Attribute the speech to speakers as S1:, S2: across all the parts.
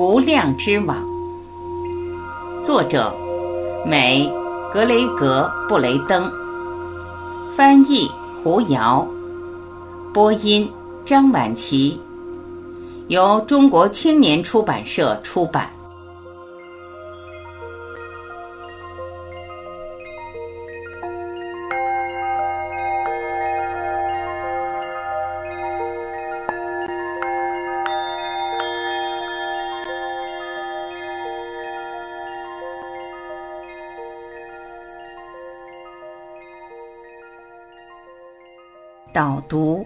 S1: 无量之网，作者：美格雷格布雷登，翻译：胡瑶，播音：张晚琪，由中国青年出版社出版。导读，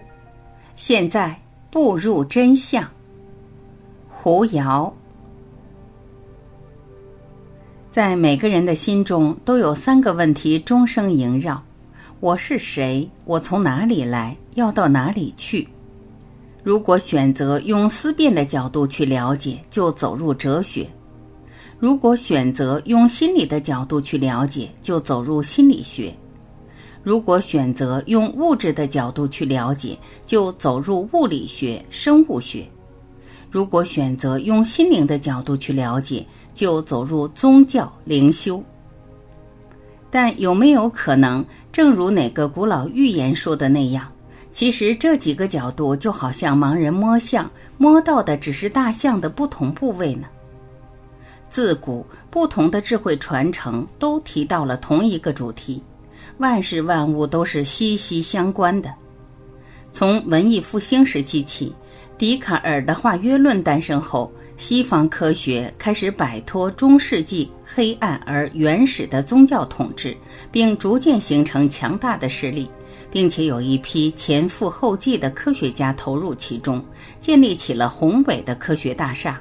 S1: 现在步入真相。胡瑶，在每个人的心中都有三个问题终生萦绕：我是谁？我从哪里来？要到哪里去？如果选择用思辨的角度去了解，就走入哲学；如果选择用心理的角度去了解，就走入心理学。如果选择用物质的角度去了解，就走入物理学、生物学；如果选择用心灵的角度去了解，就走入宗教、灵修。但有没有可能，正如哪个古老预言说的那样，其实这几个角度就好像盲人摸象，摸到的只是大象的不同部位呢？自古不同的智慧传承都提到了同一个主题。万事万物都是息息相关的。从文艺复兴时期起，笛卡尔的化约论诞生后，西方科学开始摆脱中世纪黑暗而原始的宗教统治，并逐渐形成强大的势力，并且有一批前赴后继的科学家投入其中，建立起了宏伟的科学大厦。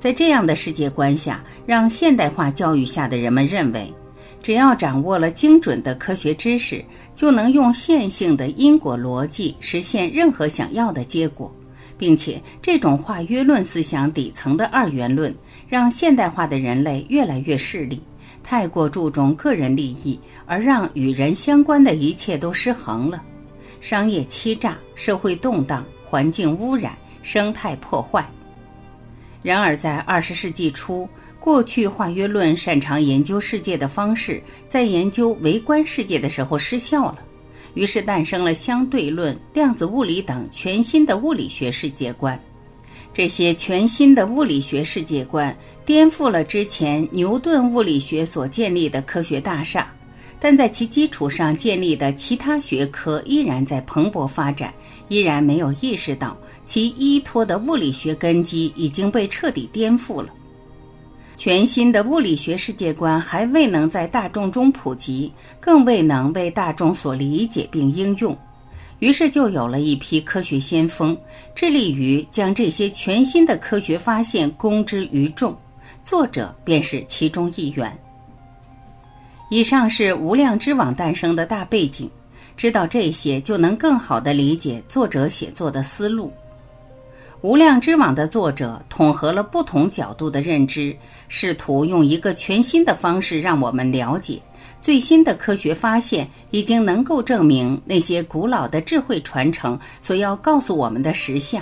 S1: 在这样的世界观下，让现代化教育下的人们认为。只要掌握了精准的科学知识，就能用线性的因果逻辑实现任何想要的结果，并且这种化约论思想底层的二元论，让现代化的人类越来越势利，太过注重个人利益，而让与人相关的一切都失衡了，商业欺诈、社会动荡、环境污染、生态破坏。然而，在二十世纪初。过去化约论擅长研究世界的方式，在研究微观世界的时候失效了，于是诞生了相对论、量子物理等全新的物理学世界观。这些全新的物理学世界观颠覆了之前牛顿物理学所建立的科学大厦，但在其基础上建立的其他学科依然在蓬勃发展，依然没有意识到其依托的物理学根基已经被彻底颠覆了。全新的物理学世界观还未能在大众中普及，更未能为大众所理解并应用，于是就有了一批科学先锋，致力于将这些全新的科学发现公之于众。作者便是其中一员。以上是无量之网诞生的大背景，知道这些就能更好地理解作者写作的思路。无量之网的作者统合了不同角度的认知，试图用一个全新的方式让我们了解最新的科学发现已经能够证明那些古老的智慧传承所要告诉我们的实相。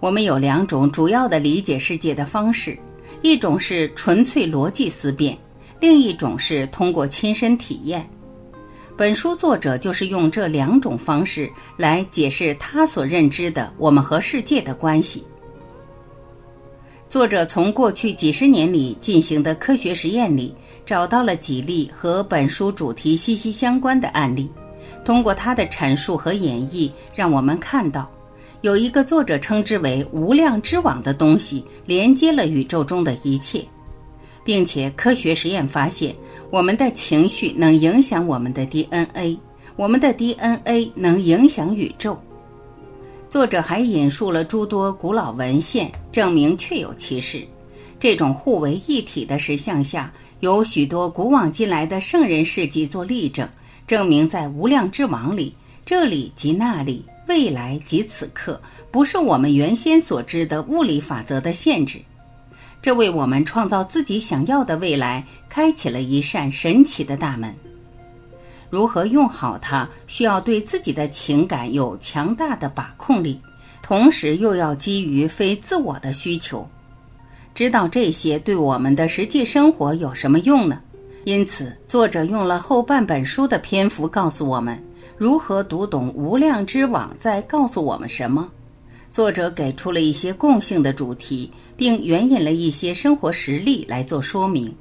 S1: 我们有两种主要的理解世界的方式，一种是纯粹逻辑思辨，另一种是通过亲身体验。本书作者就是用这两种方式来解释他所认知的我们和世界的关系。作者从过去几十年里进行的科学实验里，找到了几例和本书主题息息相关的案例。通过他的阐述和演绎，让我们看到，有一个作者称之为“无量之网”的东西，连接了宇宙中的一切。并且，科学实验发现，我们的情绪能影响我们的 DNA，我们的 DNA 能影响宇宙。作者还引述了诸多古老文献，证明确有其事。这种互为一体的实相下，有许多古往今来的圣人事迹做例证，证明在无量之网里，这里即那里，未来即此刻，不是我们原先所知的物理法则的限制。这为我们创造自己想要的未来开启了一扇神奇的大门。如何用好它，需要对自己的情感有强大的把控力，同时又要基于非自我的需求。知道这些对我们的实际生活有什么用呢？因此，作者用了后半本书的篇幅告诉我们如何读懂无量之网在告诉我们什么。作者给出了一些共性的主题，并援引了一些生活实例来做说明。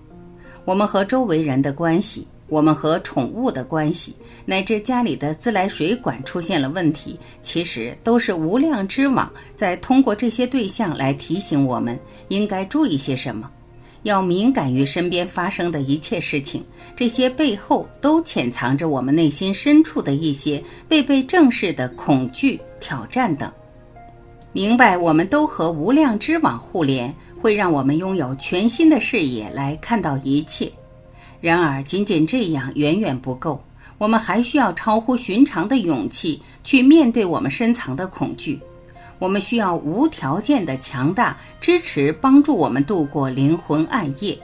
S1: 我们和周围人的关系，我们和宠物的关系，乃至家里的自来水管出现了问题，其实都是无量之网在通过这些对象来提醒我们应该注意些什么，要敏感于身边发生的一切事情。这些背后都潜藏着我们内心深处的一些未被正视的恐惧、挑战等。明白，我们都和无量之网互联，会让我们拥有全新的视野来看到一切。然而，仅仅这样远远不够，我们还需要超乎寻常的勇气去面对我们深藏的恐惧。我们需要无条件的强大支持，帮助我们度过灵魂暗夜。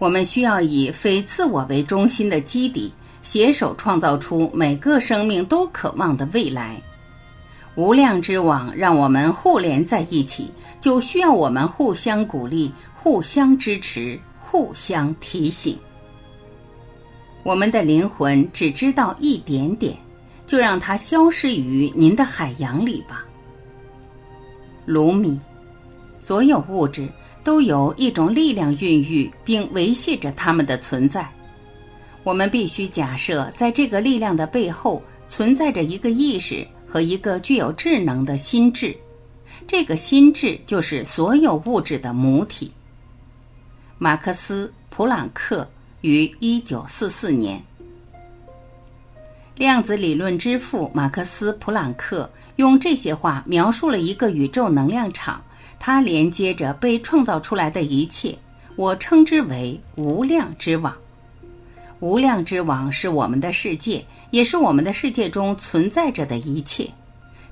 S1: 我们需要以非自我为中心的基底，携手创造出每个生命都渴望的未来。无量之网让我们互联在一起，就需要我们互相鼓励、互相支持、互相提醒。我们的灵魂只知道一点点，就让它消失于您的海洋里吧。卢米，所有物质都由一种力量孕育并维系着它们的存在。我们必须假设，在这个力量的背后存在着一个意识。和一个具有智能的心智，这个心智就是所有物质的母体。马克思·普朗克于一九四四年，量子理论之父马克思·普朗克用这些话描述了一个宇宙能量场，它连接着被创造出来的一切，我称之为无量之网。无量之网是我们的世界，也是我们的世界中存在着的一切。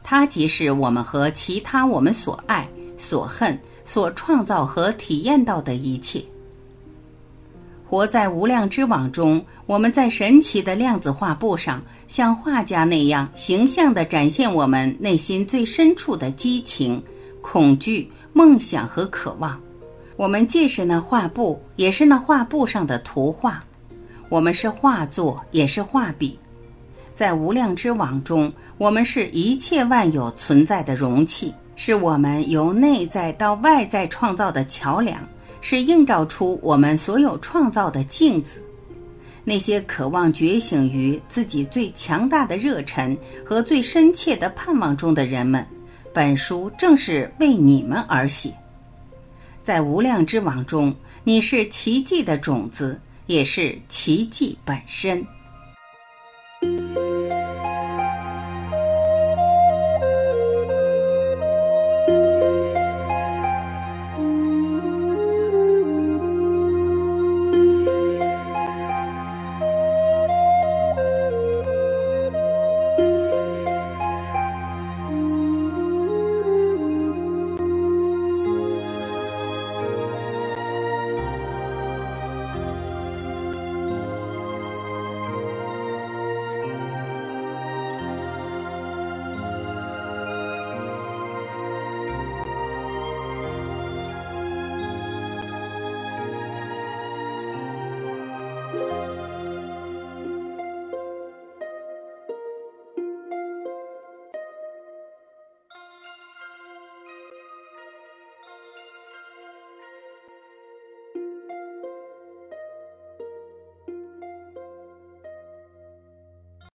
S1: 它即是我们和其他我们所爱、所恨、所创造和体验到的一切。活在无量之网中，我们在神奇的量子画布上，像画家那样形象地展现我们内心最深处的激情、恐惧、梦想和渴望。我们既是那画布，也是那画布上的图画。我们是画作，也是画笔，在无量之网中，我们是一切万有存在的容器，是我们由内在到外在创造的桥梁，是映照出我们所有创造的镜子。那些渴望觉醒于自己最强大的热忱和最深切的盼望中的人们，本书正是为你们而写。在无量之网中，你是奇迹的种子。也是奇迹本身。